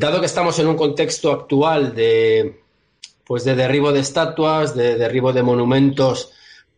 dado que estamos en un contexto actual de, pues de derribo de estatuas, de derribo de monumentos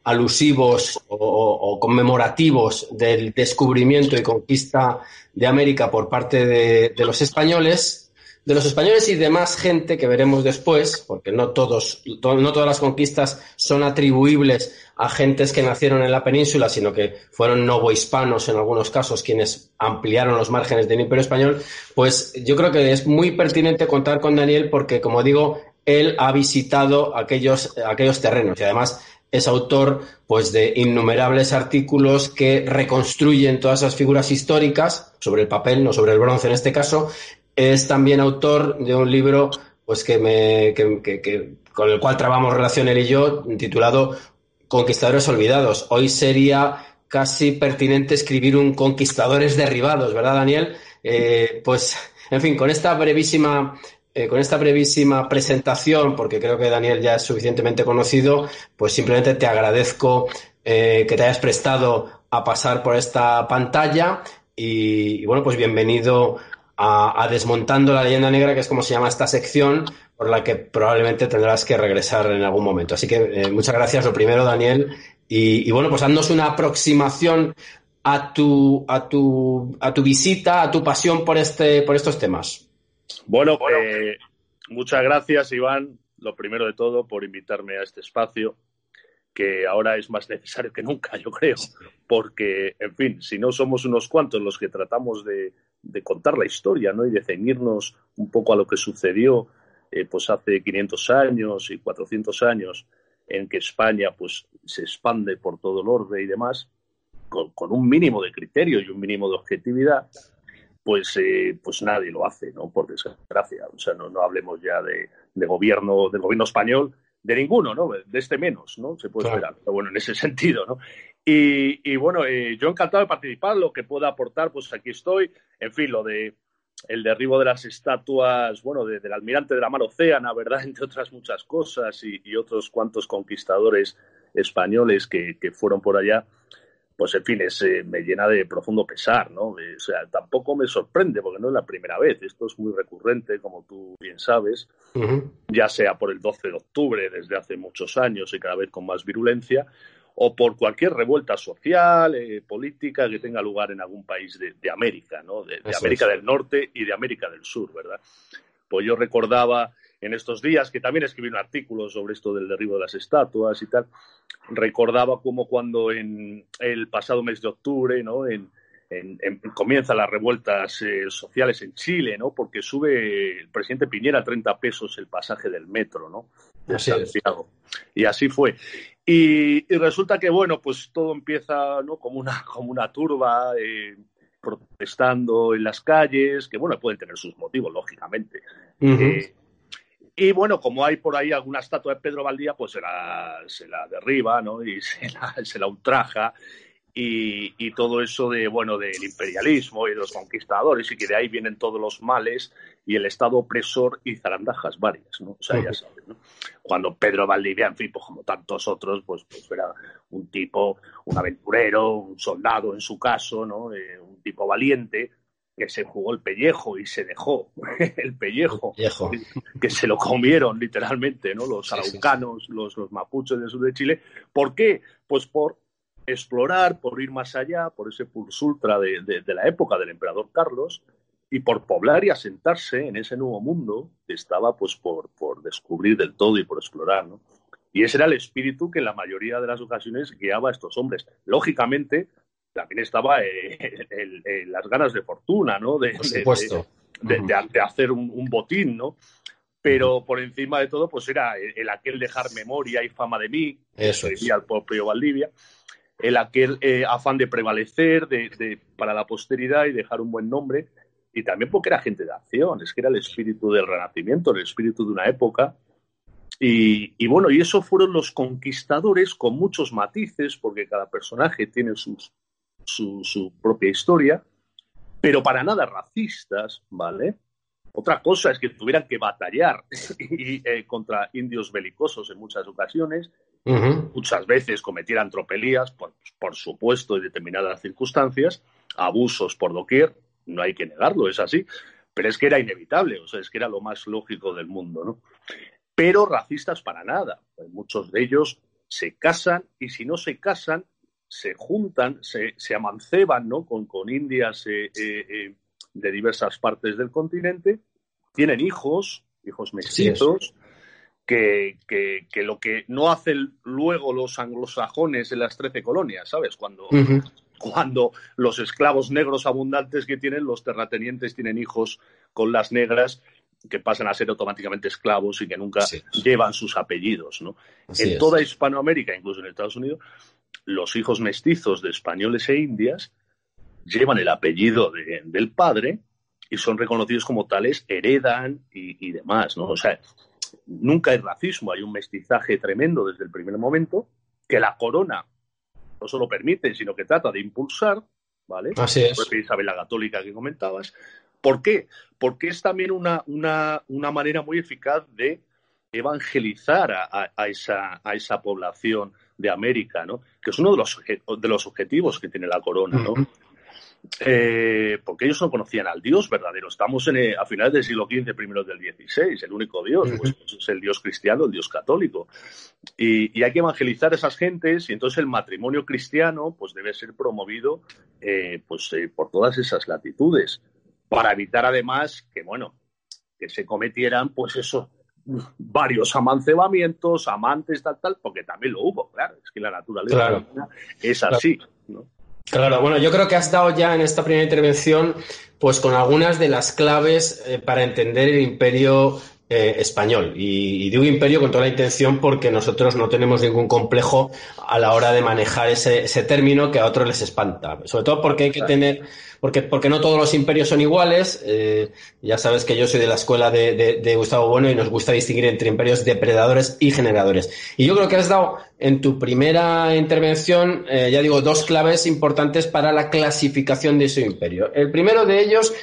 alusivos o, conmemorativos del descubrimiento y conquista de América por parte de, los españoles, de los españoles y demás gente que veremos después, porque no todos, no todas las conquistas son atribuibles a gentes que nacieron en la península, sino que fueron novohispanos en algunos casos quienes ampliaron los márgenes del Imperio español, pues yo creo que es muy pertinente contar con Daniel porque, como digo, él ha visitado aquellos, aquellos terrenos y además es autor pues de innumerables artículos que reconstruyen todas esas figuras históricas sobre el papel, no sobre el bronce en este caso. Es también autor de un libro pues que me que, con el cual trabamos relación él y yo titulado Conquistadores olvidados. Hoy sería casi pertinente escribir un Conquistadores derribados, ¿verdad, Daniel? Eh, pues, en fin, con esta brevísima eh, con esta brevísima presentación, porque creo que Daniel ya es suficientemente conocido, pues simplemente te agradezco eh, que te hayas prestado a pasar por esta pantalla y, bueno, pues bienvenido a, Desmontando la leyenda negra, que es como se llama esta sección, por la que probablemente tendrás que regresar en algún momento. Así que eh, muchas gracias, lo primero, Daniel. Y, bueno, pues haznos una aproximación a tu, a tu, a tu visita, a tu pasión por, este, por estos temas. Bueno, eh, muchas gracias, Iván, lo primero de todo, por invitarme a este espacio, que ahora es más necesario que nunca, yo creo, porque, en fin, si no somos unos cuantos los que tratamos de, contar la historia, ¿no? Y de ceñirnos un poco a lo que sucedió, eh, pues hace 500 años y 400 años, en que España, pues, se expande por todo el orbe y demás, con un mínimo de criterio y un mínimo de objetividad, pues, eh, pues nadie lo hace, ¿no? Por desgracia. O sea, no, no hablemos ya de, gobierno, del gobierno español, de ninguno, ¿no? De este menos, ¿no? Se puede esperar. Pero bueno, en ese sentido, ¿no? Y, bueno, eh, yo encantado de participar, lo que pueda aportar, pues aquí estoy. En fin, lo de el derribo de las estatuas, bueno, del almirante de la mar Océana, ¿verdad? Entre otras muchas cosas, y, otros cuantos conquistadores españoles que, que fueron por allá pues en fin, eh, me llena de profundo pesar, ¿no? o sea, tampoco me sorprende porque no es la primera vez, esto es muy recurrente, como tú bien sabes, ya sea por el 12 de octubre desde hace muchos años y cada vez con más virulencia, o por cualquier revuelta social, eh, política que tenga lugar en algún país de, América, ¿no? De, América del Norte y de América del Sur, ¿verdad? Pues yo recordaba en estos días, que también escribí un artículo sobre esto del derribo de las estatuas y tal, recordaba como cuando en el pasado mes de octubre, ¿no? En, comienzan las revueltas eh, sociales en Chile, ¿no? Porque sube el presidente Piñera a 30 pesos el pasaje del metro, ¿no? De Santiago. Y así fue. Y, resulta que, bueno, pues todo empieza, ¿no? Como una, como una turba, eh, protestando en las calles, que, bueno, pueden tener sus motivos, lógicamente. Y bueno, como hay por ahí alguna estatua de Pedro Valdía, pues se la, se la derriba, ¿no? Y se la, se la ultraja. Y, y, todo eso de, bueno, del imperialismo y de los conquistadores y que de ahí vienen todos los males y el Estado opresor y zarandajas varias, ¿no? O sea, ya sabes, ¿no? Cuando Pedro Valdivia, en fin, pues como tantos otros, pues, pues era un tipo, un aventurero, un soldado en su caso, ¿no? Eh, un tipo valiente, que se jugó el pellejo y se dejó el pellejo, que se lo comieron literalmente, ¿no? Los araucanos, los, los mapuches del sur de Chile. ¿Por qué? Pues por explorar, por ir más allá, por ese pulso ultra de, de, la época del emperador Carlos y por poblar y asentarse en ese nuevo mundo que estaba pues por, por descubrir del todo y por explorar, ¿no? Y ese era el espíritu que en la mayoría de las ocasiones guiaba a estos hombres. Lógicamente, también estaba eh, las ganas de fortuna, ¿no? De, De, hacer un, botín, ¿no? Pero por encima de todo, pues era el, aquel dejar memoria y fama de mí, eso decía el propio Valdivia, el aquel eh, afán de prevalecer de, para la posteridad y dejar un buen nombre, y también porque era gente de acción, es que era el espíritu del renacimiento, el espíritu de una época. Y, y bueno, y eso fueron los conquistadores con muchos matices, porque cada personaje tiene sus, su, propia historia, pero para nada racistas, ¿vale? Otra cosa es que tuvieran que batallar y, eh, contra indios belicosos en muchas ocasiones, muchas veces cometieran tropelías, por, por, supuesto, en determinadas circunstancias, abusos por doquier, no hay que negarlo, es así, Pero es que era inevitable, o sea, es que era lo más lógico del mundo, ¿no? Pero racistas para nada. Muchos de ellos se casan y si no se casan, se juntan, se, se amanceban, ¿no? Con, con indias eh, eh, eh, de diversas partes del continente, tienen hijos, hijos mestizos, que, que, lo que no hacen luego los anglosajones en las trece colonias, ¿sabes? Cuando, cuando los esclavos negros abundantes que tienen, los terratenientes tienen hijos con las negras que pasan a ser automáticamente esclavos y que nunca llevan sus apellidos. ¿no? en toda Hispanoamérica, incluso en Estados Unidos, los hijos mestizos de españoles e indias llevan el apellido del padre y son reconocidos como tales, heredan y, y, demás. ¿no? O sea, nunca hay racismo, hay un mestizaje tremendo desde el primer momento que la corona no solo permite, sino que trata de impulsar, ¿vale? Así es. Isabel la Católica que comentabas. ¿Por qué? Porque es también una, una, una manera muy eficaz de evangelizar a, a, esa, a esa población de América, ¿no? Que es uno de los, de los objetivos que tiene la corona, ¿no? Eh, porque ellos no conocían al Dios verdadero. Estamos en, a finales del siglo XV, primeros del XVI, el único Dios, pues, pues, es el Dios cristiano, el Dios católico. Y, hay que evangelizar a esas gentes y entonces el matrimonio cristiano pues debe ser promovido eh, pues, eh, por todas esas latitudes para evitar además que, bueno, que se cometieran pues eso, varios amancebamientos, amantes, tal, tal, porque también lo hubo, claro, es que la naturaleza es así, ¿no? Claro, bueno, yo creo que has dado ya en esta primera intervención, pues con algunas de las claves eh, para entender el imperio eh, español. Y, digo imperio con toda la intención porque nosotros no tenemos ningún complejo a la hora de manejar ese, ese término que a otros les espanta. Sobre todo porque hay que tener, porque, porque no todos los imperios son iguales. Eh, ya sabes que yo soy de la escuela de, de, Gustavo Bueno y nos gusta distinguir entre imperios depredadores y generadores. Y yo creo que has dado en tu primera intervención, eh, ya digo, dos claves importantes para la clasificación de ese imperio. El primero de ellos,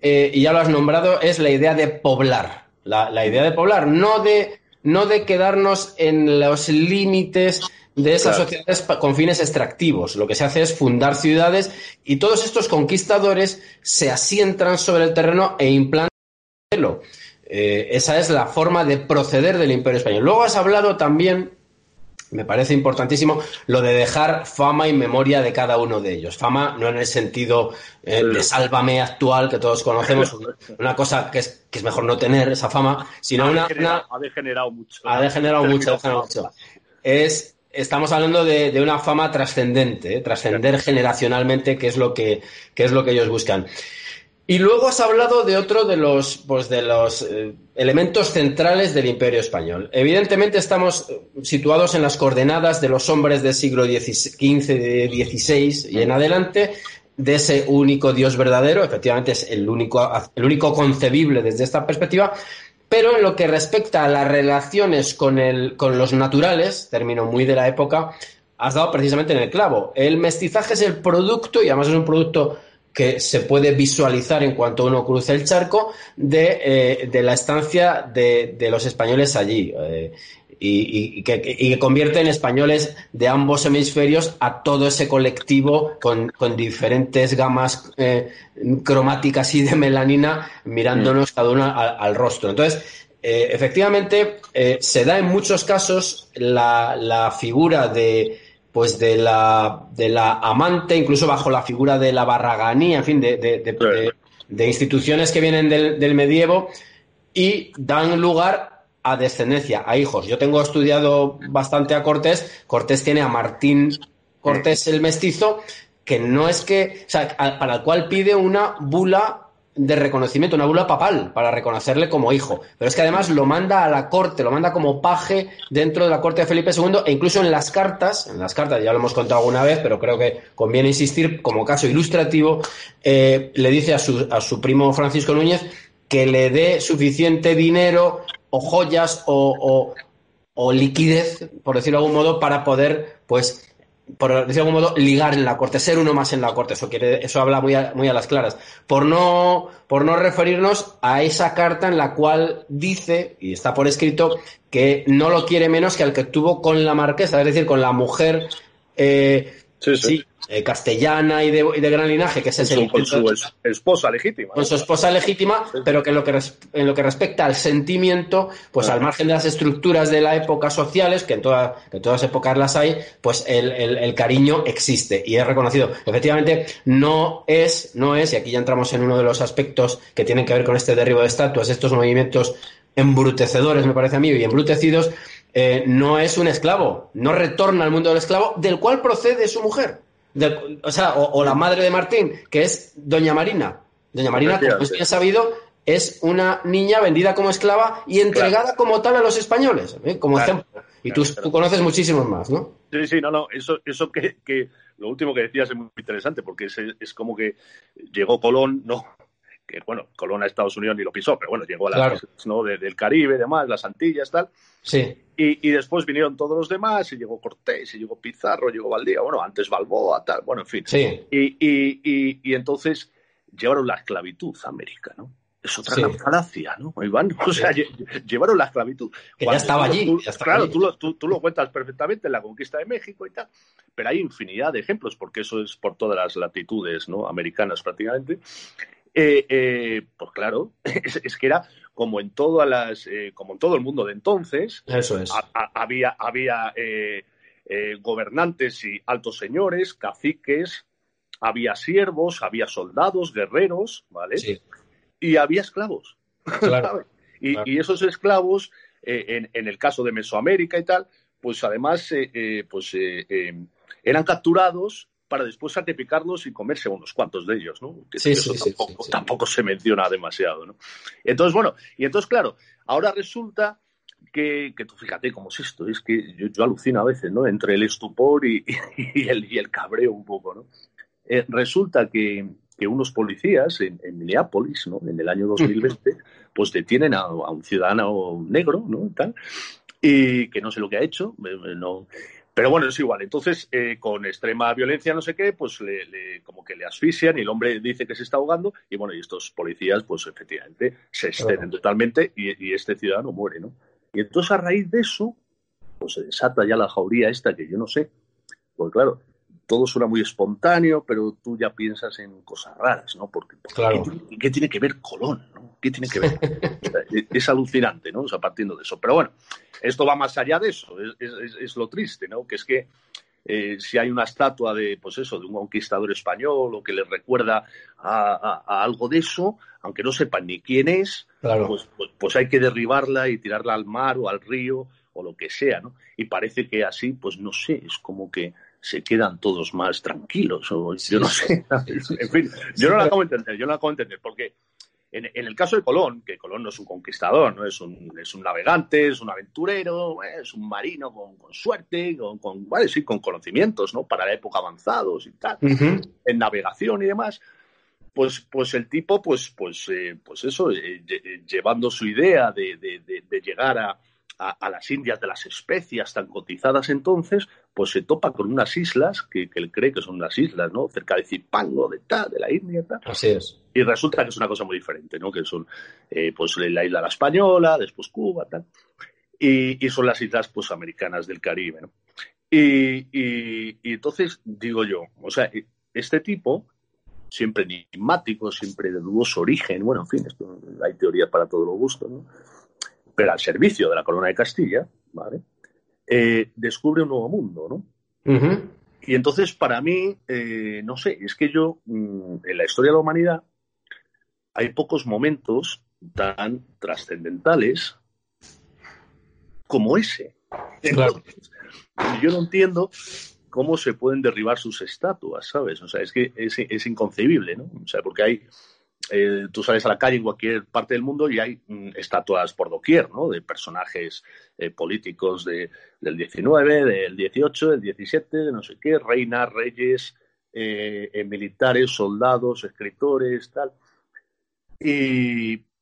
y ya lo has nombrado, es la idea de poblar la, idea de poblar, no de, no de quedarnos en los límites de esas sociedades con fines extractivos. Lo que se hace es fundar ciudades y todos estos conquistadores se asientan sobre el terreno e implantan eh, esa es la forma de proceder del Imperio Español. Luego has hablado también me parece importantísimo lo de dejar fama y memoria de cada uno de ellos. Fama no en el sentido eh, de sálvame actual que todos conocemos, una cosa que es, que es mejor no tener esa fama, sino una, Ha degenerado mucho. Ha degenerado mucho, mucho. Es, estamos hablando de, una fama trascendente, ¿eh? trascender generacionalmente, que es lo que, que es lo que ellos buscan. Y luego has hablado de otro de los, pues de los eh, elementos centrales del Imperio Español. Evidentemente estamos eh, situados en las coordenadas de los hombres del siglo XV, XVI y en adelante, de ese único Dios verdadero, efectivamente es el único, el único concebible desde esta perspectiva, pero en lo que respecta a las relaciones con, el, con los naturales, término muy de la época, has dado precisamente en el clavo. El mestizaje es el producto, y además es un producto que se puede visualizar en cuanto uno cruza el charco de, eh, la estancia de, los españoles allí. Eh, y, que, convierte en españoles de ambos hemisferios a todo ese colectivo con, diferentes gamas eh, cromáticas y de melanina mirándonos cada uno al, rostro. Entonces, efectivamente, se da en muchos casos la figura de, pues de la, de la amante, incluso bajo la figura de la barraganía, en fin, de, de, instituciones que vienen del, del, medievo y dan lugar a descendencia, a hijos. Yo tengo estudiado bastante a Cortés, Cortés tiene a Martín Cortés el mestizo, que no es que, o sea, para el cual pide una bula de reconocimiento, una bula papal para reconocerle como hijo. Pero es que además lo manda a la corte, lo manda como paje dentro de la corte de Felipe II e incluso en las cartas, en las cartas ya lo hemos contado alguna vez, pero creo que conviene insistir como caso ilustrativo, eh, le dice a su, a su primo Francisco Núñez que le dé suficiente dinero o joyas o, o, o liquidez, por decirlo de algún modo, para poder pues por decirlo de algún modo, ligar en la corte, ser uno más en la corte. Eso quiere, eso habla muy a, muy a las claras. Por no, por no referirnos a esa carta en la cual dice, y está por escrito, que no lo quiere menos que al que tuvo con la marquesa, es decir, con la mujer, eh, sí, eh, castellana y de, gran linaje, que ese es el... Con su esposa legítima. Con su esposa legítima, pero que en lo que, en lo que respecta al sentimiento, pues al margen de las estructuras de la época sociales, que en, toda, en todas épocas las hay, pues el, el, cariño existe y es reconocido. Efectivamente, no es, no es, y aquí ya entramos en uno de los aspectos que tienen que ver con este derribo de estatuas, estos movimientos embrutecedores, me parece a mí, y embrutecidos, eh, no es un esclavo, no retorna al mundo del esclavo, del cual procede su mujer o sea, o, la madre de Martín, que es Doña Marina. Doña Marina, como es bien sabido, es una niña vendida como esclava y entregada como tal a los españoles, ¿eh? como ejemplo. Y tú, conoces muchísimos más, ¿no? Sí, sí, no, no. Eso, eso que, que lo último que decías es muy interesante, porque es, es como que llegó Colón, no, que bueno, Colón a Estados Unidos ni lo pisó, pero bueno, llegó a las ¿no? del Caribe, demás, las Antillas, tal. Sí. Y, después vinieron todos los demás, y llegó Cortés, y llegó Pizarro, llegó Valdía, bueno, antes Balboa, tal, bueno, en fin. Sí. Y, y, entonces llevaron la esclavitud a América, ¿no? Es otra gran falacia, ¿no, Iván? O sea, llevaron la esclavitud. Que ya estaba allí. claro, Tú, lo, tú, lo cuentas perfectamente en la conquista de México y tal, pero hay infinidad de ejemplos, porque eso es por todas las latitudes ¿no? americanas prácticamente. Eh, eh, pues claro, es, que era como en todas las, eh, como en todo el mundo de entonces. Eso es. había, había gobernantes y altos señores, caciques, había siervos, había soldados, guerreros, ¿vale? Sí. Y había esclavos. Claro. y, esos esclavos, en, en, el caso de Mesoamérica y tal, pues además, pues eran capturados para después sacrificarlos y comerse unos cuantos de ellos, ¿no? Que sí, eso tampoco, se menciona demasiado, ¿no? Entonces, bueno, y entonces, claro, ahora resulta que, que tú fíjate cómo es esto, es que yo, alucino a veces, ¿no? Entre el estupor y, el, y el, cabreo un poco, ¿no? Eh, resulta que, que, unos policías en, Minneapolis, ¿no? En el año 2020, pues detienen a, a un ciudadano negro, ¿no? Tal, y que no sé lo que ha hecho, eh, no, pero bueno, es igual. Entonces, eh, con extrema violencia, no sé qué, pues le, como que le asfixian y el hombre dice que se está ahogando. Y bueno, y estos policías, pues efectivamente, se exceden totalmente y, este ciudadano muere, ¿no? Y entonces, a raíz de eso, pues se desata ya la jauría esta que yo no sé. Porque claro, todo suena muy espontáneo, pero tú ya piensas en cosas raras, ¿no? Porque, claro. ¿qué, tiene que ver Colón? ¿no? ¿Qué tiene que ver? es, alucinante, ¿no? O sea, partiendo de eso. Pero bueno, esto va más allá de eso, es, lo triste, ¿no? Que es que eh, si hay una estatua de, pues eso, de un conquistador español o que le recuerda a, algo de eso, aunque no sepan ni quién es, pues, pues, pues, hay que derribarla y tirarla al mar o al río o lo que sea, ¿no? Y parece que así, pues no sé, es como que se quedan todos más tranquilos. O yo no sé. en fin, yo no lo acabo de entender, yo no lo acabo de entender, porque en, el caso de Colón, que Colón no es un conquistador, no es un, es un navegante, es un aventurero, es un marino con, suerte, con, con, sí, con conocimientos, ¿no? Para la época avanzados y tal, en navegación y demás. Pues, pues el tipo, pues, pues, eh, pues eso, eh, llevando su idea de, de llegar a, a, las Indias de las especias tan cotizadas entonces, pues se topa con unas islas que, él cree que son unas islas, ¿no? Cerca de Zipango, de tal, de la India, tal. Así es. Y resulta que es una cosa muy diferente, ¿no? Que son, eh, pues, la isla la Española, después Cuba, tal. Y, son las islas, pues, americanas del Caribe, ¿no? Y, y, entonces, digo yo, o sea, este tipo, siempre enigmático, siempre de dudoso origen, bueno, en fin, esto, hay teoría para todos los gustos, ¿no? Pero al servicio de la corona de Castilla, ¿vale? Eh, descubre un nuevo mundo, ¿no? Y entonces, para mí, eh, no sé, es que yo, mm, en la historia de la humanidad, hay pocos momentos tan trascendentales como ese. yo no entiendo cómo se pueden derribar sus estatuas, ¿sabes? O sea, es que es, es inconcebible, ¿no? O sea, porque hay eh, tú sales a la calle en cualquier parte del mundo y hay mm, estatuas por doquier, ¿no? De personajes eh, políticos de, del 19, del 18, del 17, de no sé qué, reinas, reyes, eh, militares, soldados, escritores, tal.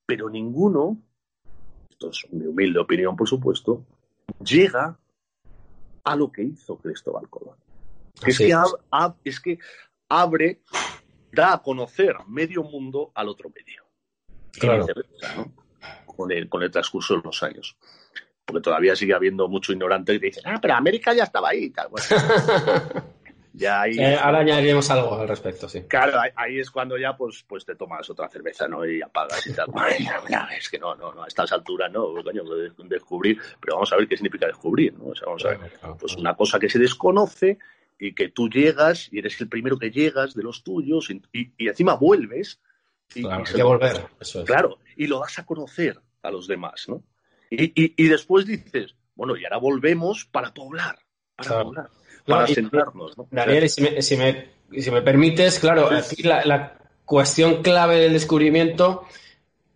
pero ninguno, esto es mi humilde opinión, por supuesto, llega a lo que hizo Cristóbal Colón. Es que, es que abre da a conocer medio mundo al otro medio. Claro. con, el, con el transcurso de los años. Porque todavía sigue habiendo mucho ignorante que dice, ah, pero América ya estaba ahí. ya ahí... Eh, ahora añadiremos algo al respecto, sí. Claro, ahí, es cuando ya pues, pues te tomas otra cerveza, ¿no? Y apagas y tal. es que no, no, no, a estas alturas no, coño, descubrir, pero vamos a ver qué significa descubrir, ¿no? O sea, vamos a ver, pues una cosa que se desconoce y que tú llegas y eres el primero que llegas de los tuyos y, encima vuelves. Y, claro, que volver, eso es. Claro, y lo das a conocer a los demás, ¿no? Y, después dices, bueno, y ahora volvemos para poblar, para poblar, para sentarnos. ¿no? Daniel, si me, si, me, si me, permites, claro, aquí la, cuestión clave del descubrimiento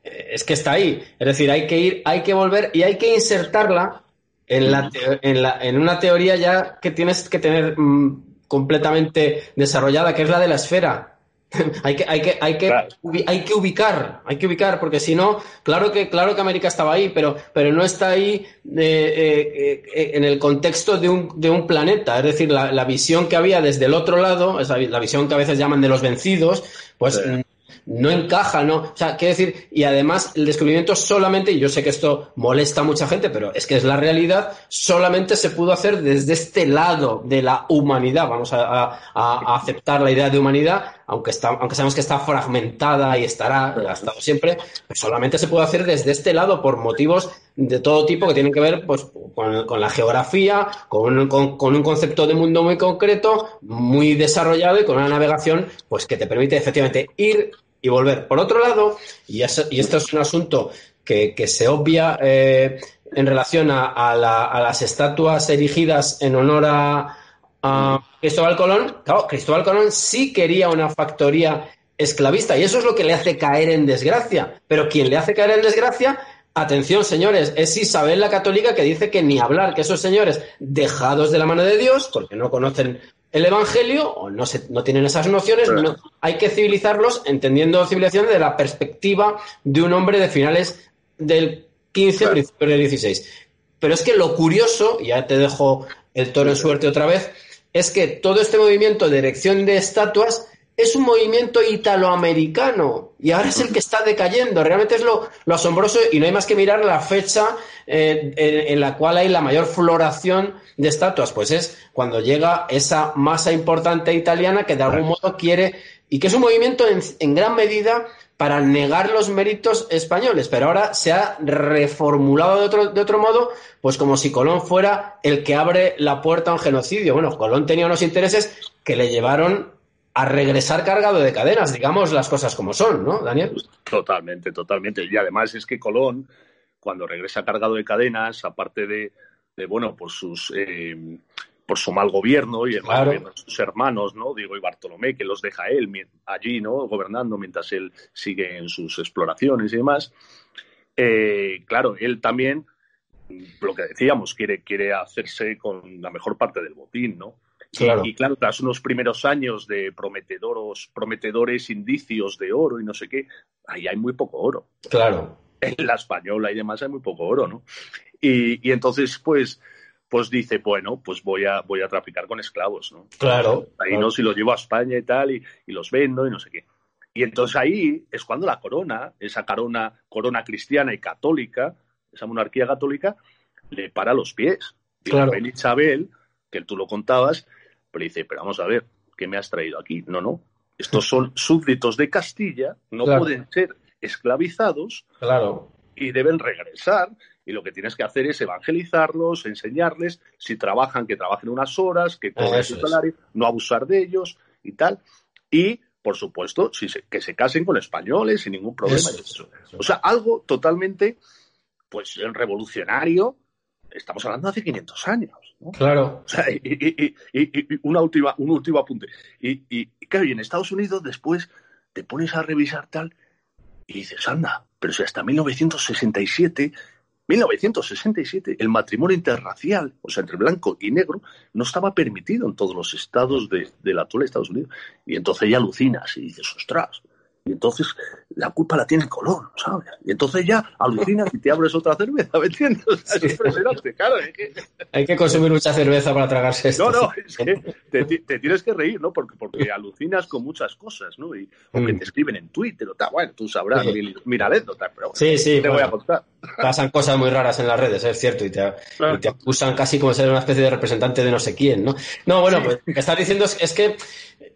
eh, es que está ahí. Es decir, hay que ir, hay que volver y hay que insertarla en, la en, la, en una teoría ya que tienes que tener mm, completamente desarrollada, que es la de la esfera. hay, que, hay, que, hay, que, hay que ubicar, hay que ubicar, porque si no, claro que, claro que América estaba ahí, pero, pero no está ahí eh, eh, eh, en el contexto de un, de un planeta. Es decir, la, la, visión que había desde el otro lado, esa, la visión que a veces llaman de los vencidos, pues no encaja, ¿no? O sea, quiero decir, y además el descubrimiento solamente, y yo sé que esto molesta a mucha gente, pero es que es la realidad, solamente se pudo hacer desde este lado de la humanidad. Vamos a, aceptar la idea de humanidad, aunque, está, aunque sabemos que está fragmentada y estará, ha siempre, pero solamente se puede hacer desde este lado por motivos de todo tipo que tienen que ver pues, con, la geografía, con, con, un concepto de mundo muy concreto, muy desarrollado y con una navegación pues, que te permite efectivamente ir y volver. Por otro lado, y, y esto es un asunto que, se obvia eh, en relación a, las estatuas erigidas en honor a, Cristóbal Colón, claro, Cristóbal Colón sí quería una factoría esclavista y eso es lo que le hace caer en desgracia. Pero quien le hace caer en desgracia, atención señores, es Isabel la Católica que dice que ni hablar, que esos señores dejados de la mano de Dios, porque no conocen el Evangelio o no, se, no tienen esas nociones, hay que civilizarlos entendiendo civilización de la perspectiva de un hombre de finales del 15, principios del 16. Pero es que lo curioso, y ya te dejo el toro en suerte otra vez, es que todo este movimiento de erección de estatuas es un movimiento italoamericano y ahora es el que está decayendo. Realmente es lo, asombroso y no hay más que mirar la fecha eh, en, la cual hay la mayor floración de estatuas. Pues es cuando llega esa masa importante italiana que de algún modo quiere y que es un movimiento en, gran medida para negar los méritos españoles, pero ahora se ha reformulado de otro, de otro modo, pues como si Colón fuera el que abre la puerta a un genocidio. Bueno, Colón tenía unos intereses que le llevaron a regresar cargado de cadenas, digamos las cosas como son, ¿no, Daniel? Totalmente, totalmente. Y además es que Colón, cuando regresa cargado de cadenas, aparte de, bueno, por sus eh, por su mal gobierno y el mal gobierno de sus hermanos, ¿no? Diego y Bartolomé, que los deja él allí, ¿no? Gobernando mientras él sigue en sus exploraciones y demás. Eh, claro, él también, lo que decíamos, quiere, quiere hacerse con la mejor parte del botín, ¿no? Y, claro, tras unos primeros años de prometedores, prometedores indicios de oro y no sé qué, ahí hay muy poco oro. Claro. En la española y demás hay muy poco oro, ¿no? Y, entonces, pues, pues dice, bueno, pues voy a, voy a traficar con esclavos, ¿no? Claro. Ahí no, si los llevo a España y tal, y, los vendo y no sé qué. Y entonces ahí es cuando la corona, esa corona, corona cristiana y católica, esa monarquía católica, le para los pies. Y claro. la Isabel, que tú lo contabas, pero dice, pero vamos a ver, ¿qué me has traído aquí? No, no. Estos son súbditos de Castilla, no pueden ser esclavizados claro. y deben regresar. Y lo que tienes que hacer es evangelizarlos, enseñarles, si trabajan, que trabajen unas horas, que cobren su salario, no abusar de ellos y tal. Y, por supuesto, si que se casen con españoles sin ningún problema. O sea, algo totalmente pues revolucionario estamos hablando de hace 500 años. Claro. O sea, y, una última, un último apunte. Y, claro, y en Estados Unidos después te pones a revisar tal y dices, anda, pero si hasta 1967, 1967, el matrimonio interracial, o sea, entre blanco y negro, no estaba permitido en todos los estados de, del actual Estados Unidos. Y entonces ya alucinas y dices, ostras, y entonces la culpa la tiene Colón, ¿sabes? Y entonces ya alucinas y te abres otra cerveza, ¿me entiendes? es impresionante, claro. Hay que consumir mucha cerveza para tragarse esto. No, no, es que, te, tienes que reír, ¿no? Porque, porque alucinas con muchas cosas, ¿no? Y, o que mm. te escriben en Twitter o tal. Bueno, tú sabrás, mira anécdotas, pero sí, sí, te voy a contar. Pasan cosas muy raras en las redes, es cierto, y te, acusan casi como ser una especie de representante de no sé quién, ¿no? No, bueno, pues lo que estás diciendo es, que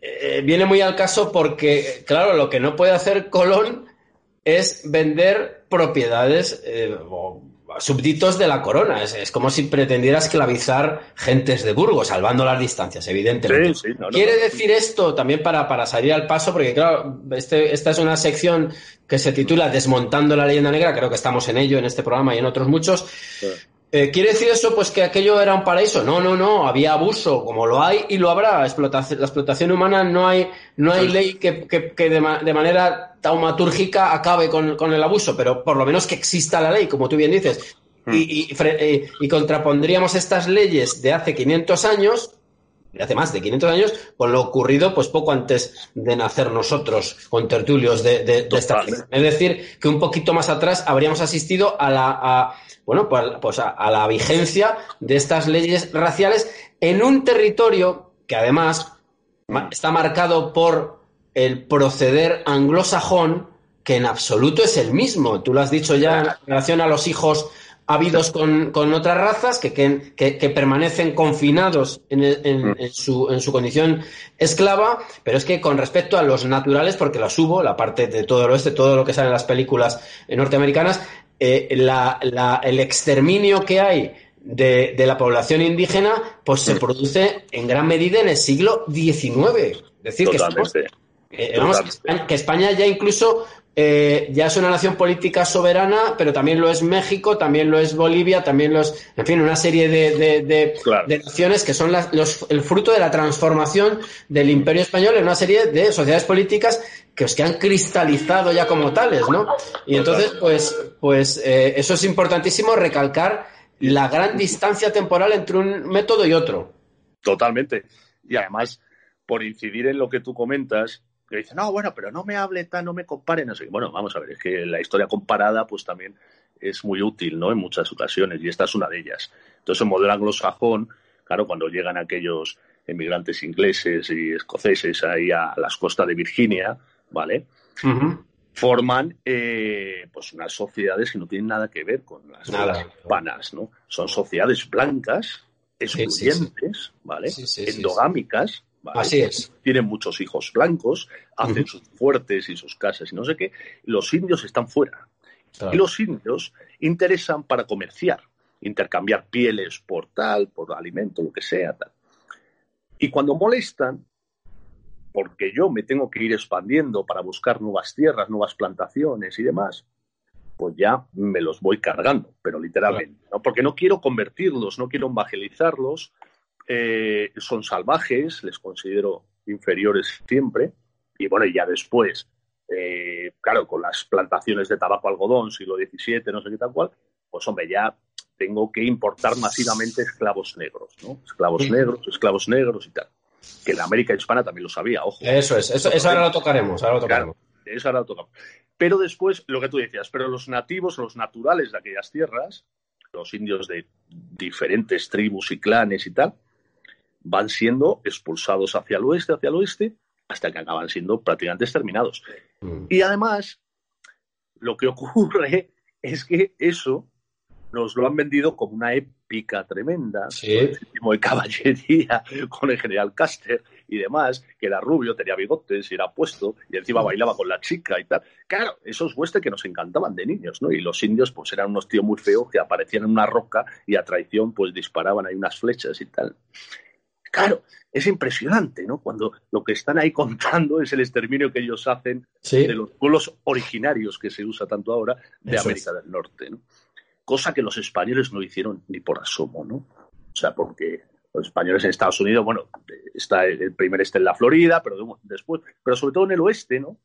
eh, viene muy al caso porque, claro, lo que no puede hacer Colón es vender propiedades eh, súbditos de la corona. Es, como si pretendiera esclavizar gentes de Burgos, salvando las distancias, evidentemente. Quiere decir esto también para, para salir al paso, porque claro, este, esta es una sección que se titula Desmontando la leyenda negra, creo que estamos en ello en este programa y en otros muchos. Eh, ¿Quiere decir eso pues que aquello era un paraíso? No, no, no, había abuso, como lo hay y lo habrá. Explotación, la explotación humana no hay, no hay ley que, que, de, manera taumatúrgica acabe con, con, el abuso, pero por lo menos que exista la ley, como tú bien dices. Hmm. Y, y, y, contrapondríamos estas leyes de hace 500 años, de hace más de 500 años, con lo ocurrido pues poco antes de nacer nosotros, con tertulios de, de, esta Es decir, que un poquito más atrás habríamos asistido a la... A, bueno, pues, pues a, la vigencia de estas leyes raciales en un territorio que además está marcado por el proceder anglosajón que en absoluto es el mismo. Tú lo has dicho ya en relación a los hijos habidos con, otras razas que, que, permanecen confinados en, mm. en, su, en, su, condición esclava, pero es que con respecto a los naturales, porque las hubo, la parte de todo el oeste, todo lo que sale en las películas norteamericanas, eh, el exterminio que hay de, la población indígena, pues se mm. produce en gran medida en el siglo XIX. Es decir, que, eh, que, España, ya incluso eh, ya es una nación política soberana, pero también lo es México, también lo es Bolivia, también lo es, en fin, una serie de, naciones que son el fruto de la transformación del imperio español en una serie de sociedades políticas que os que han cristalizado ya como tales, ¿no? Y entonces, pues, pues eh, eso es importantísimo recalcar la gran distancia temporal entre un método y otro. Totalmente. Y además, por incidir en lo que tú comentas, que dicen, no, bueno, pero no me hable tan, no me compare, no sé. Bueno, vamos a ver, es que la historia comparada, pues también es muy útil, ¿no? En muchas ocasiones, y esta es una de ellas. Entonces, el modelo anglosajón, claro, cuando llegan aquellos emigrantes ingleses y escoceses ahí a las costas de Virginia, ¿vale? Forman eh, pues unas sociedades que no tienen nada que ver con las hispanas, ¿no? Son sociedades blancas, excluyentes, ¿vale? Endogámicas, Así es. Tienen muchos hijos blancos, hacen sus fuertes y sus casas y no sé qué. Los indios están fuera. Y los indios interesan para comerciar, intercambiar pieles por tal, por alimento, lo que sea, tal. Y cuando molestan, porque yo me tengo que ir expandiendo para buscar nuevas tierras, nuevas plantaciones y demás, pues ya me los voy cargando, pero literalmente, ¿no? Porque no quiero convertirlos, no quiero evangelizarlos, eh, son salvajes, les considero inferiores siempre, y bueno, ya después, eh, claro, con las plantaciones de tabaco algodón, siglo XVII, no sé qué tal cual, pues hombre, ya tengo que importar masivamente esclavos negros, ¿no? Esclavos negros, esclavos negros y tal que la América hispana también lo sabía, ojo. Eso es, eso, ahora lo tocaremos, ahora lo tocaremos. eso ahora lo tocamos. Pero después, lo que tú decías, pero los nativos, los naturales de aquellas tierras, los indios de diferentes tribus y clanes y tal, van siendo expulsados hacia el oeste, hacia el oeste, hasta que acaban siendo prácticamente exterminados. Mm. Y además, lo que ocurre es que eso nos lo han vendido como una épica tremenda, de caballería con el general Caster y demás, que era rubio, tenía bigotes y era puesto, y encima mm. bailaba con la chica y tal. Claro, esos huestes que nos encantaban de niños, ¿no? Y los indios, pues eran unos tíos muy feos que aparecían en una roca y a traición, pues disparaban ahí unas flechas y tal. Claro, es impresionante, ¿no? Cuando lo que están ahí contando es el exterminio que ellos hacen de los pueblos originarios que se usa tanto ahora de América del Norte, ¿no? cosa que los españoles no hicieron ni por asomo, ¿no? O sea, porque los españoles en Estados Unidos, bueno, está el primer este en la Florida, pero después, pero sobre todo en el oeste, ¿no?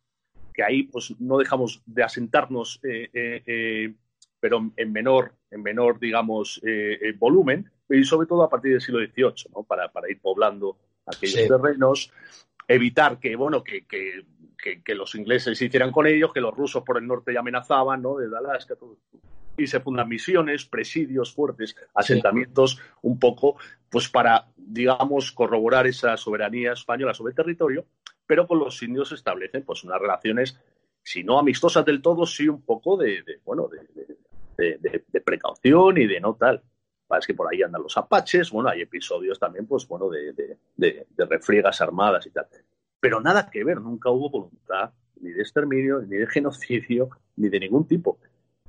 Que ahí pues no dejamos de asentarnos, eh, eh, eh, pero en menor, en menor, digamos, volumen, y sobre todo a partir del siglo XVIII, ¿no? Para, para ir poblando aquellos terrenos, evitar que, bueno, que, que, que, los ingleses hicieran con ellos, que los rusos por el norte ya amenazaban, ¿no? Desde Alaska, todo y se fundan misiones, presidios fuertes, asentamientos un poco, pues para digamos, corroborar esa soberanía española sobre el territorio, pero con los indios se establecen pues unas relaciones, si no amistosas del todo, sí un poco de, bueno, de, precaución y de no tal. Es que por ahí andan los apaches, bueno, hay episodios también, pues bueno, de, refriegas armadas y tal. Pero nada que ver, nunca hubo voluntad ni de exterminio, ni de genocidio, ni de ningún tipo.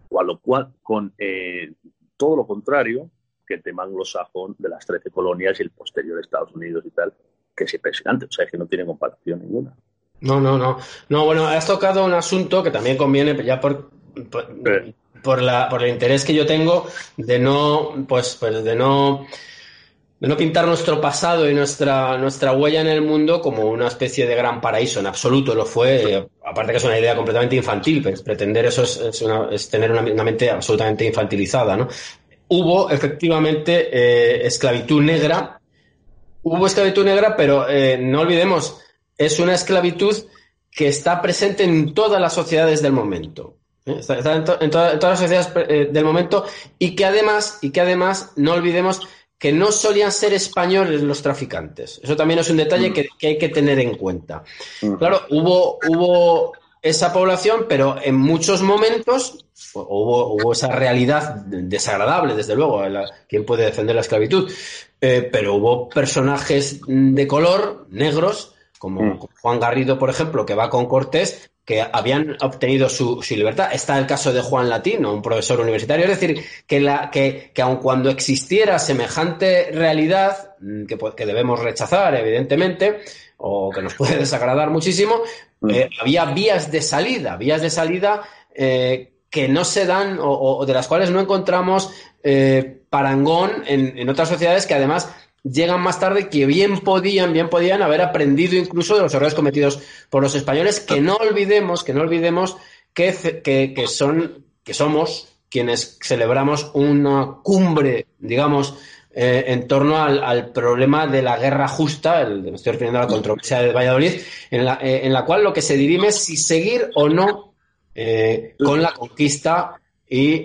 O a lo cual, con eh, todo lo contrario, que el tema anglosajón de las 13 colonias y el posterior Estados Unidos y tal, que es impresionante, o sea, que no tiene comparación ninguna. No, no, no. No, bueno, has tocado un asunto que también conviene ya por, por, la, por el interés que yo tengo de no, pues, pues de no de no pintar nuestro pasado y nuestra, nuestra huella en el mundo como una especie de gran paraíso. En absoluto lo fue. aparte que es una idea completamente infantil, pues pretender eso es, tener una, mente absolutamente infantilizada. ¿no? Hubo efectivamente eh, esclavitud negra. Hubo esclavitud negra, pero eh, no olvidemos, es una esclavitud que está presente en todas las sociedades del momento. ¿Eh? Está, en, en, todas las sociedades del momento y que además, y que además, no olvidemos que no solían ser españoles los traficantes. Eso también es un detalle mm. que, hay que tener en cuenta. Mm. Claro, hubo, hubo esa población, pero en muchos momentos hubo, esa realidad desagradable, desde luego, ¿quién puede defender la esclavitud? Eh, pero hubo personajes de color, negros, como mm. Juan Garrido, por ejemplo, que va con Cortés, que habían obtenido su, libertad. Está el caso de Juan Latino, un profesor universitario. Es decir, que, la, que, que aun cuando existiera semejante realidad, mm, que, que debemos rechazar, evidentemente, o que nos puede desagradar muchísimo, mm. eh, había vías de salida, vías de salida eh, que no se dan o, de las cuales no encontramos eh, parangón en, en otras sociedades que además llegan más tarde que bien podían, bien podían haber aprendido incluso de los errores cometidos por los españoles, que no olvidemos, que no olvidemos que, que, son, que somos quienes celebramos una cumbre, digamos, eh, en torno al, problema de la guerra justa, el, me estoy refiriendo a la controversia de Valladolid, en la, eh, en la cual lo que se dirime es si seguir o no eh, con la conquista y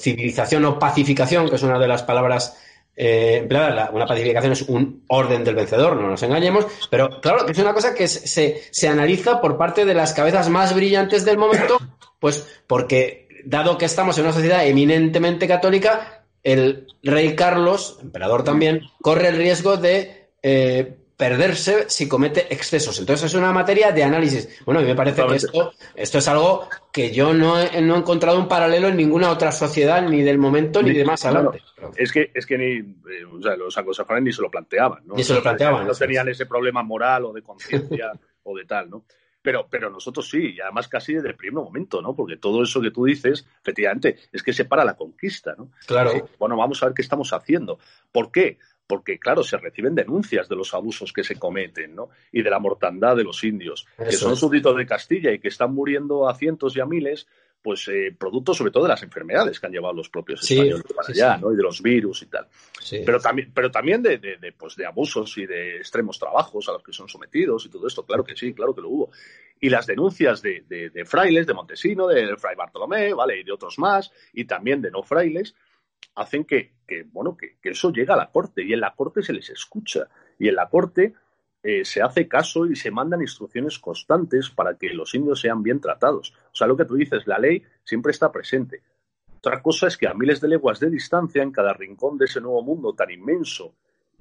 civilización o pacificación, que es una de las palabras eh, una pacificación es un orden del vencedor, no nos engañemos, pero claro que es una cosa que se, se analiza por parte de las cabezas más brillantes del momento, pues porque dado que estamos en una sociedad eminentemente católica, el rey Carlos, emperador también, corre el riesgo de eh, perderse si comete excesos. Entonces es una materia de análisis. Bueno, a mí me parece que esto, esto es algo que yo no he, no he encontrado un paralelo en ninguna otra sociedad, ni del momento, ni, de más adelante. es que, es que ni eh, o sea, los anglosajones ni se lo planteaban. ¿no? Ni se lo planteaban. No, tenían ese problema moral o de conciencia o de tal, ¿no? Pero, pero nosotros sí, y además casi desde el primer momento, ¿no? Porque todo eso que tú dices, efectivamente, es que se para la conquista, ¿no? Claro. bueno, vamos a ver qué estamos haciendo. ¿Por qué? Porque claro, se reciben denuncias de los abusos que se cometen, ¿no? Y de la mortandad de los indios, que son súbditos de Castilla y que están muriendo a cientos y a miles, pues eh, producto sobre todo de las enfermedades que han llevado los propios españoles para allá, ¿no? Y de los virus y tal. Pero también, pero también de, de, pues de abusos y de extremos trabajos a los que son sometidos y todo esto, claro que sí, claro que lo hubo. Y las denuncias de, de frailes, de Montesino, de Fray Bartolomé, ¿vale? Y de otros más, y también de no frailes, hacen que, bueno, que, eso llega a la corte y en la corte se les escucha y en la corte eh, se hace caso y se mandan instrucciones constantes para que los indios sean bien tratados. O sea, lo que tú dices, la ley siempre está presente. Otra cosa es que a miles de leguas de distancia, en cada rincón de ese nuevo mundo tan inmenso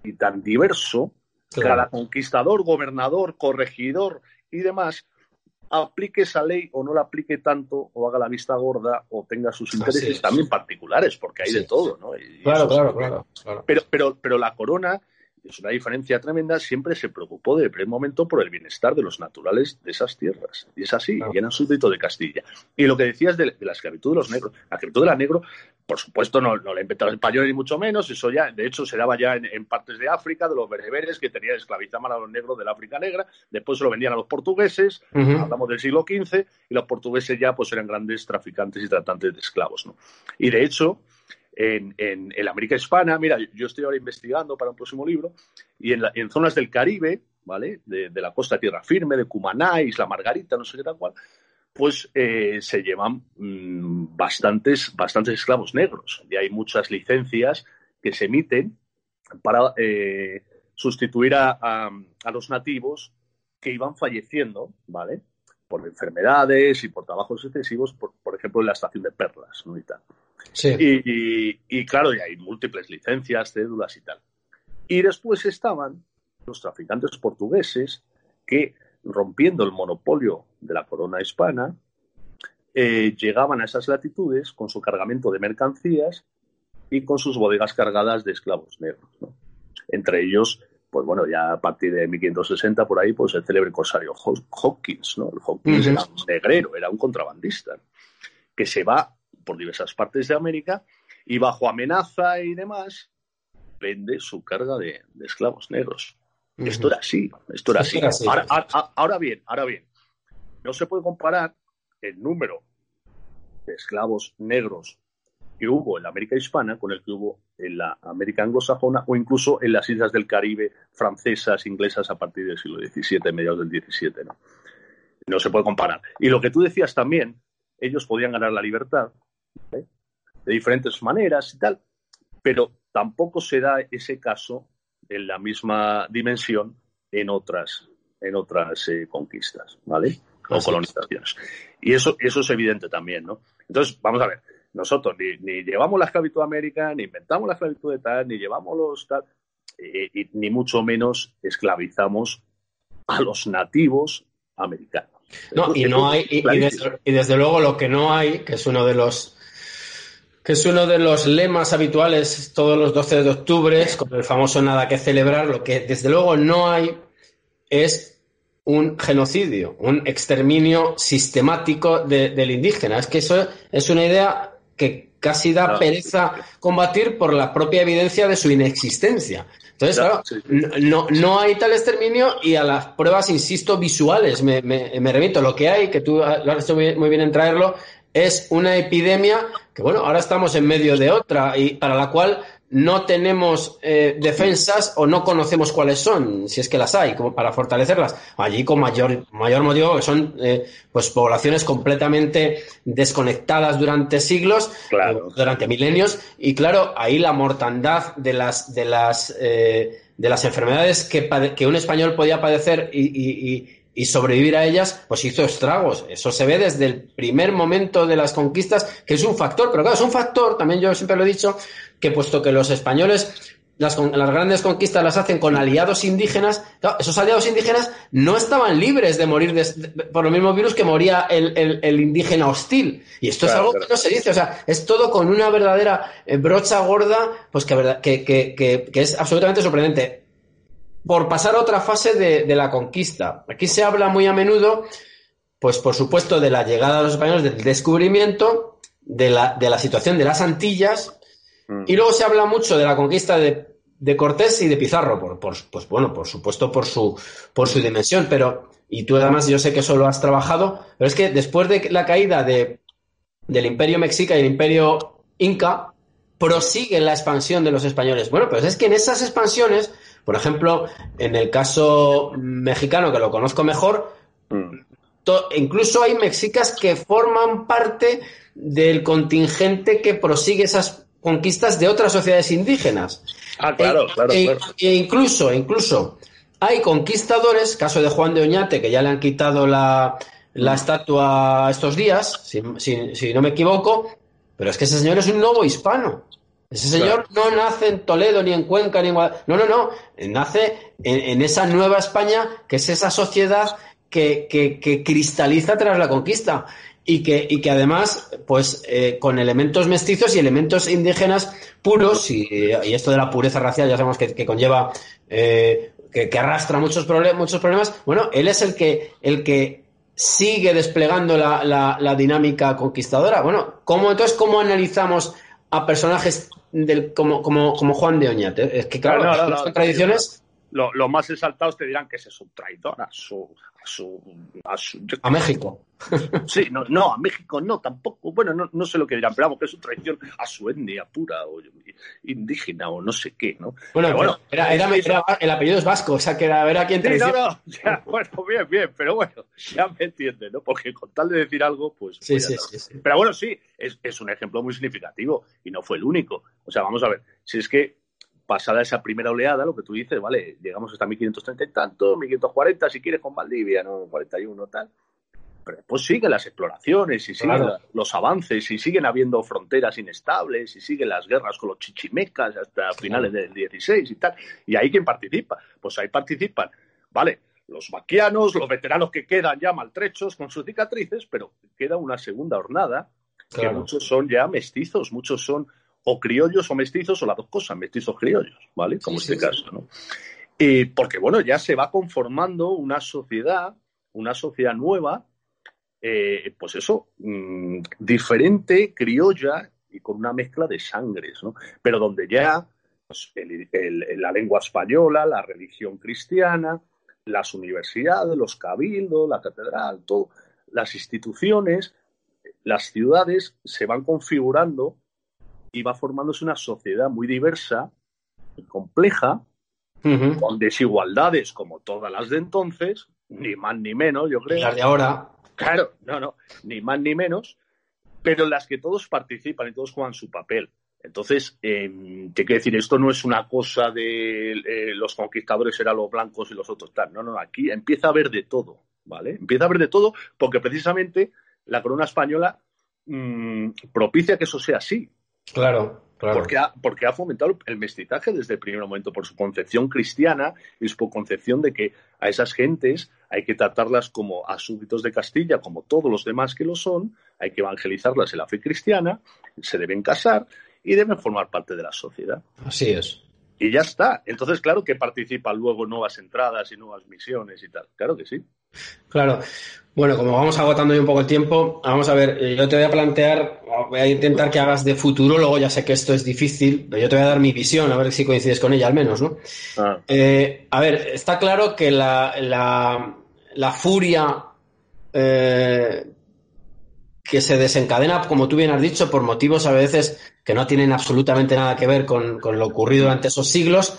y tan diverso, cada conquistador, gobernador, corregidor y demás aplique esa ley o no la aplique tanto o haga la vista gorda o tenga sus intereses también particulares, porque hay de todo, ¿no? claro, claro, claro, Pero, pero, pero la corona es una diferencia tremenda, siempre se preocupó de primer momento por el bienestar de los naturales de esas tierras. Y es así, y eran súbdito de Castilla. Y lo que decías de, la esclavitud de los negros, la esclavitud de la negro, por supuesto, no, no la inventaron los españoles ni mucho menos, eso ya, de hecho, se daba ya en, partes de África, de los bereberes que tenían esclavizaban a los negros del África Negra, después se lo vendían a los portugueses, hablamos del siglo XV, y los portugueses ya pues eran grandes traficantes y tratantes de esclavos, ¿no? Y de hecho, en, en, América Hispana. Mira, yo estoy ahora investigando para un próximo libro y en, en zonas del Caribe, ¿vale? De, la costa Tierra Firme, de Cumaná, Isla Margarita, no sé qué tal cual, pues eh, se llevan mm, bastantes, bastantes esclavos negros. Y hay muchas licencias que se emiten para, eh, sustituir a, los nativos que iban falleciendo, ¿vale? Por enfermedades y por trabajos excesivos, por, ejemplo, en la estación de Perlas, ¿no? Y, tal. Y, claro, y hay múltiples licencias, cédulas y tal. Y después estaban los traficantes portugueses que, rompiendo el monopolio de la corona hispana, eh, llegaban a esas latitudes con su cargamento de mercancías y con sus bodegas cargadas de esclavos negros. Entre ellos, pues bueno, ya a partir de 1560 por ahí, pues el célebre corsario Hawkins, ¿no? El Hawkins era un negrero, era un contrabandista, que se va por diversas partes de América y bajo amenaza y demás vende su carga de, esclavos negros. Esto era así, esto era así. ahora bien, ahora bien, no se puede comparar el número de esclavos negros que hubo en la América hispana con el que hubo en la América anglosajona o incluso en las islas del Caribe francesas, inglesas a partir del siglo XVII, mediados del XVII. ¿no? no se puede comparar. Y lo que tú decías también, ellos podían ganar la libertad de diferentes maneras y tal, pero tampoco se da ese caso en la misma dimensión en otras, en otras eh, conquistas, ¿vale? O colonizaciones. Y eso, eso es evidente también, ¿no? Entonces, vamos a ver, nosotros ni, llevamos la esclavitud a América, ni inventamos la esclavitud de tal, ni llevamos los tal, y, ni mucho menos esclavizamos a los nativos americanos. No, y no hay, y, desde, luego lo que no hay, que es uno de los que es uno de los lemas habituales todos los 12 de octubre, con el famoso nada que celebrar, lo que desde luego no hay es un genocidio, un exterminio sistemático del indígena. Es que eso es una idea que casi da pereza combatir por la propia evidencia de su inexistencia. Entonces, claro, No, no hay tal exterminio y a las pruebas, insisto, visuales me, me, remito. Lo que hay, que tú lo has hecho muy bien en traerlo, es una epidemia que, bueno, ahora estamos en medio de otra y para la cual no tenemos eh, defensas o no conocemos cuáles son, si es que las hay, como para fortalecerlas. Allí con mayor, mayor motivo que son eh, pues poblaciones completamente desconectadas durante siglos, eh, durante milenios, y claro, ahí la mortandad de las de las de las enfermedades que, que un español podía padecer y, y sobrevivir a ellas, pues hizo estragos. Eso se ve desde el primer momento de las conquistas, que es un factor, pero claro, es un factor, también yo siempre lo he dicho, que puesto que los españoles las, las, grandes conquistas las hacen con aliados indígenas, esos aliados indígenas no estaban libres de morir por los mismos virus que moría el, indígena hostil. Y esto es algo que no se dice, o sea, es todo con una verdadera eh, brocha gorda, pues que, que, que, que es absolutamente sorprendente. Por pasar a otra fase de, de la conquista. Aquí se habla muy a menudo, pues por supuesto, de la llegada de los españoles, del descubrimiento, de la, de la situación de las Antillas, Mm. Y luego se habla mucho de la conquista de, Cortés y de Pizarro, por, pues bueno, por supuesto por su, por su dimensión, pero, y tú además yo sé que eso lo has trabajado, pero es que después de la caída de, del imperio mexica y el imperio inca, prosigue la expansión de los españoles. Bueno, pues es que en esas expansiones, por ejemplo, en el caso mexicano, que lo conozco mejor, mm. incluso hay mexicas que forman parte del contingente que prosigue esas conquistas de otras sociedades indígenas. Ah, claro, e, claro, e, e incluso, incluso hay conquistadores, caso de Juan de Oñate, que ya le han quitado la, la estatua estos días, si, no me equivoco, pero es que ese señor es un nuevo hispano. Ese señor no nace en Toledo, ni en Cuenca, ni en Guadalajara. No, no, no. Nace en, esa nueva España, que es esa sociedad que, que, que cristaliza tras la conquista y que, y que además, pues eh, con elementos mestizos y elementos indígenas puros, y, y, esto de la pureza racial ya sabemos que, conlleva, eh, que, arrastra muchos, muchos problemas, bueno, él es el que, el que sigue desplegando la, la, dinámica conquistadora. Bueno, ¿cómo entonces cómo analizamos a personajes del, como, como, como Juan de Oñate? Es que claro, las contradicciones los más exaltados te dirán que ese es un traidor a su, a México. Sí, no, no, a México no, tampoco. Bueno, no, no sé lo que dirán, pero vamos, que es una traición a su etnia pura o indígena o no sé qué, ¿no? Bueno, bueno era, era, el apellido es vasco, o sea, que era a ver a quién te no, no, bueno, bien, bien, pero bueno, ya me entiende, ¿no? Porque con tal de decir algo, pues. Sí, sí, sí, Pero bueno, sí, es, es un ejemplo muy significativo y no fue el único. O sea, vamos a ver, si es que pasada esa primera oleada, lo que tú dices, vale, llegamos hasta 1530 y tanto, 1540, si quieres, con Valdivia, ¿no? 41, tal. Pero después siguen las exploraciones y siguen los avances y siguen habiendo fronteras inestables y siguen las guerras con los chichimecas hasta finales del 16 y tal. ¿Y ahí quién participa? Pues ahí participan, vale, los vaquianos, los veteranos que quedan ya maltrechos con sus cicatrices, pero queda una segunda hornada que muchos son ya mestizos, muchos son o criollos o mestizos o las dos cosas, mestizos criollos, ¿vale? Como este caso, ¿no? Y porque, bueno, ya se va conformando una sociedad, una sociedad nueva, eh, pues eso, mm, diferente, criolla y con una mezcla de sangres, ¿no? Pero donde ya pues, la lengua española, la religión cristiana, las universidades, los cabildos, la catedral, todo, las instituciones, las ciudades se van configurando y va formándose una sociedad muy diversa, y compleja, con desigualdades como todas las de entonces, ni más ni menos, yo creo. Las de ahora. Claro, no, no, ni más ni menos, pero en las que todos participan y todos juegan su papel. Entonces, eh, ¿qué quiere decir? Esto no es una cosa de eh, los conquistadores eran los blancos y los otros tal. No, no, aquí empieza a haber de todo, ¿vale? Empieza a haber de todo porque precisamente la corona española mm, propicia que eso sea así. Claro, claro. Porque ha, porque ha fomentado el mestizaje desde el primer momento por su concepción cristiana y su concepción de que a esas gentes hay que tratarlas como a súbditos de Castilla, como todos los demás que lo son, hay que evangelizarlas en la fe cristiana, se deben casar y deben formar parte de la sociedad. Así es. Y ya está. Entonces, claro que participan luego nuevas entradas y nuevas misiones y tal. Claro que sí. Claro. Bueno, como vamos agotando ya un poco el tiempo, vamos a ver, eh, yo te voy a plantear, voy a intentar que hagas de futurólogo, ya sé que esto es difícil, pero yo te voy a dar mi visión, a ver si coincides con ella al menos, ¿no? Ah. Eh, a ver, está claro que la, la, furia eh, que se desencadena, como tú bien has dicho, por motivos a veces que no tienen absolutamente nada que ver con, con lo ocurrido durante esos siglos,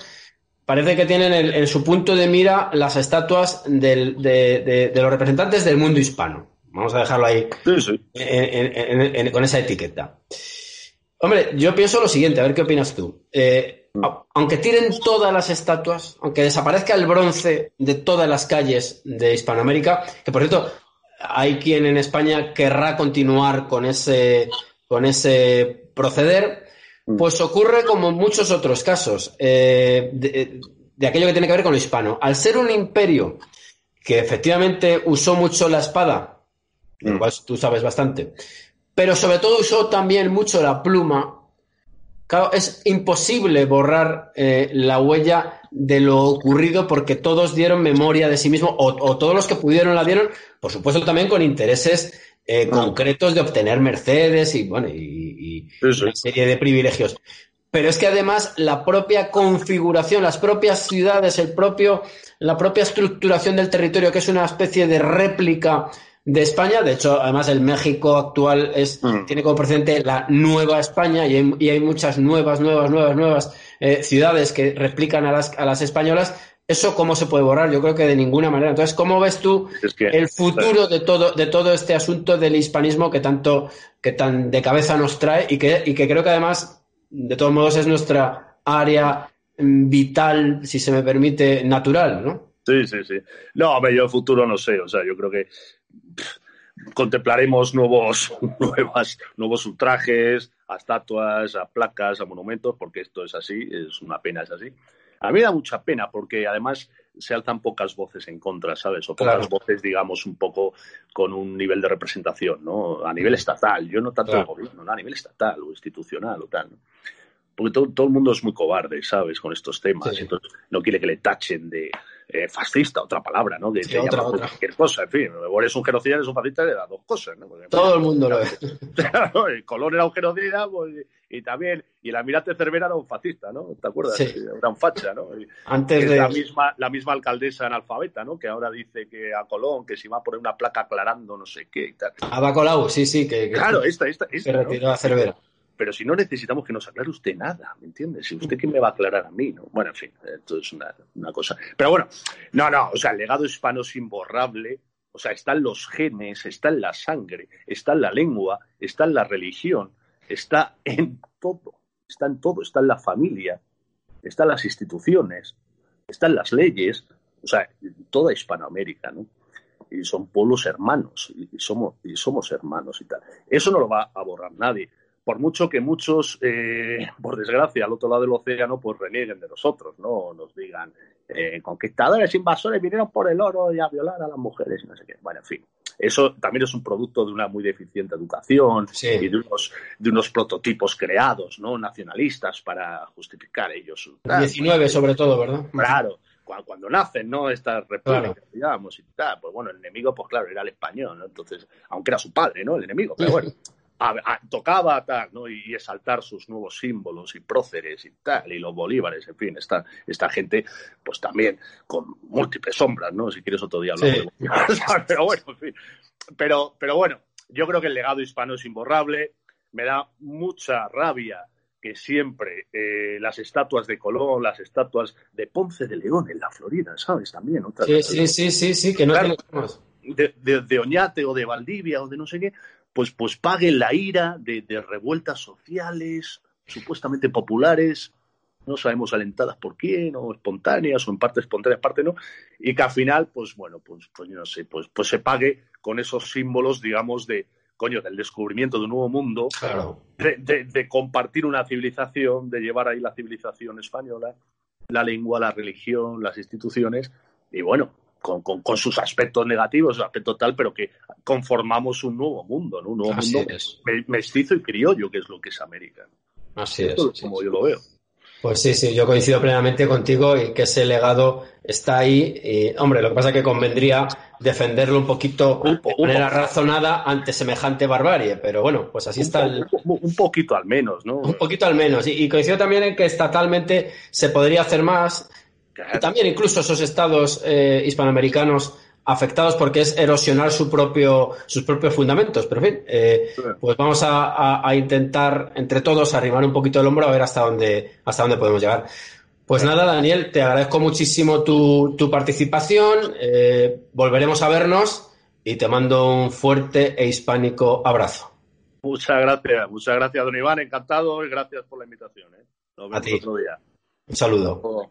parece que tienen en, su punto de mira las estatuas de, los representantes del mundo hispano. Vamos a dejarlo ahí con esa etiqueta. Hombre, yo pienso lo siguiente, a ver qué opinas tú. Eh, mm. aunque tiren todas las estatuas, aunque desaparezca el bronce de todas las calles de Hispanoamérica, que por cierto, hay quien en España querrá continuar con ese, con ese proceder, Mm. Pues ocurre como en muchos otros casos eh, de, aquello que tiene que ver con lo hispano. Al ser un imperio que efectivamente usó mucho la espada, mm. cual tú sabes bastante, pero sobre todo usó también mucho la pluma, claro, es imposible borrar eh, la huella de lo ocurrido porque todos dieron memoria de sí mismos, o, todos los que pudieron la dieron, por supuesto también con intereses eh, concretos de obtener Mercedes y, bueno, y, una serie de privilegios. Pero es que además la propia configuración, las propias ciudades, el propio, la propia estructuración del territorio, que es una especie de réplica de España, de hecho, además el México actual es, mm. tiene como precedente la Nueva España y hay, y hay muchas nuevas, nuevas, nuevas, nuevas eh, ciudades que replican a las, a las españolas, ¿Eso cómo se puede borrar? Yo creo que de ninguna manera. Entonces, ¿cómo ves tú el futuro de todo, de todo este asunto del hispanismo que tanto, que tan de cabeza nos trae y que, y que creo que además, de todos modos, es nuestra área mm, vital, si se me permite, natural, ¿no? Sí, sí, sí. No, ver, yo el futuro no sé. O sea, yo creo que contemplaremos nuevos, nuevas, nuevos ultrajes, a estatuas, a placas, a monumentos, porque esto es así, es una pena, es así. A mí me da mucha pena porque además se alzan pocas voces en contra, ¿sabes? O pocas voces, digamos, un poco con un nivel de representación, ¿no? A nivel estatal, yo no tanto el gobierno, ¿no? a nivel estatal o institucional o tal, ¿no? Porque todo, el mundo es muy cobarde, ¿sabes? Con estos temas. Entonces, no quiere que le tachen de, eh, fascista, otra palabra, ¿no? De, otra, cualquier cosa, en fin. O eres un genocida, eres un fascista, le da dos cosas, ¿no? Todo el mundo lo es. Claro, el Colón era un genocida, pues, y también, y el almirante Cervera era un fascista, ¿no? ¿Te acuerdas? Era un facha, ¿no? Antes de... La misma, la misma alcaldesa analfabeta, ¿no? Que ahora dice que a Colón, que si va a poner una placa aclarando no sé qué y tal. A Bacolau, sí, sí, que... claro, esta, esta, esta. Que retiró a Cervera pero si no necesitamos que nos aclare usted nada, ¿me entiendes? Si usted que me va a aclarar a mí, ¿no? Bueno, en fin, esto es una, cosa. Pero bueno, no, no, o sea, el legado hispano es imborrable, o sea, está en los genes, está en la sangre, está en la lengua, está en la religión, está en todo, está en todo, está en la familia. están las instituciones, están las leyes, o sea, toda Hispanoamérica, ¿no? Y son pueblos hermanos, y somos, y somos hermanos y tal. Eso no lo va a borrar nadie. Por mucho que muchos, eh, por desgracia, al otro lado del océano, pues renieguen de nosotros, ¿no? Nos digan, eh, conquistadores, invasores, vinieron por el oro y a violar a las mujeres y no sé qué. Bueno, en fin. Eso también es un producto de una muy deficiente educación y de unos, de unos prototipos creados, ¿no? Nacionalistas para justificar ellos. 19 sobre todo, ¿verdad? Claro cuando, nacen, ¿no? Estas repúblicas, digamos, y tal, pues bueno, el enemigo, pues claro, era el español, ¿no? Entonces, aunque era su padre, ¿no? El enemigo, pero bueno, tocaba tal, ¿no? Y, exaltar sus nuevos símbolos y próceres y tal, y los bolívares, en fin, esta, esta gente, pues también con múltiples sombras, ¿no? Si quieres otro día hablar de pero bueno, en fin. Pero, pero bueno, yo creo que el legado hispano es imborrable, me da mucha rabia que siempre eh, las estatuas de Colón, las estatuas de Ponce de León en la Florida, ¿sabes? También, otra sí, sí, sí, sí, sí, que no de, de, Oñate o de Valdivia o de no sé qué, pues, pues paguen la ira de, revueltas sociales supuestamente populares, no sabemos alentadas por quién, o espontáneas, o en parte espontáneas, en parte no, y que al final, pues bueno, pues, pues no sé, pues, pues se pague con esos símbolos, digamos, de, coño, del descubrimiento de un nuevo mundo, de, compartir una civilización, de llevar ahí la civilización española, la lengua, la religión, las instituciones, y bueno, con, sus aspectos negativos, su aspecto tal, pero que conformamos un nuevo mundo, ¿no? un nuevo mundo mestizo y criollo, que es lo que es América. Así es. Como yo lo veo. Pues sí, sí, yo coincido plenamente contigo y que ese legado está ahí. Y, hombre, lo que pasa es que convendría defenderlo un poquito de manera razonada ante semejante barbarie, pero bueno, pues así está. Un poquito al menos, ¿no? Un poquito al menos. Y, coincido también en que estatalmente se podría hacer más. Y también incluso esos estados eh, hispanoamericanos afectados porque es erosionar su propio, sus propios fundamentos. Pero en fin, eh, pues vamos a, intentar entre todos arrimar un poquito el hombro a ver hasta dónde, hasta dónde podemos llegar. Pues nada, Daniel, te agradezco muchísimo tu, tu participación. Eh, volveremos a vernos y te mando un fuerte e hispánico abrazo. Muchas gracias, muchas gracias, don Iván. Encantado y gracias por la invitación. ¿eh? Nos vemos otro día. Un saludo.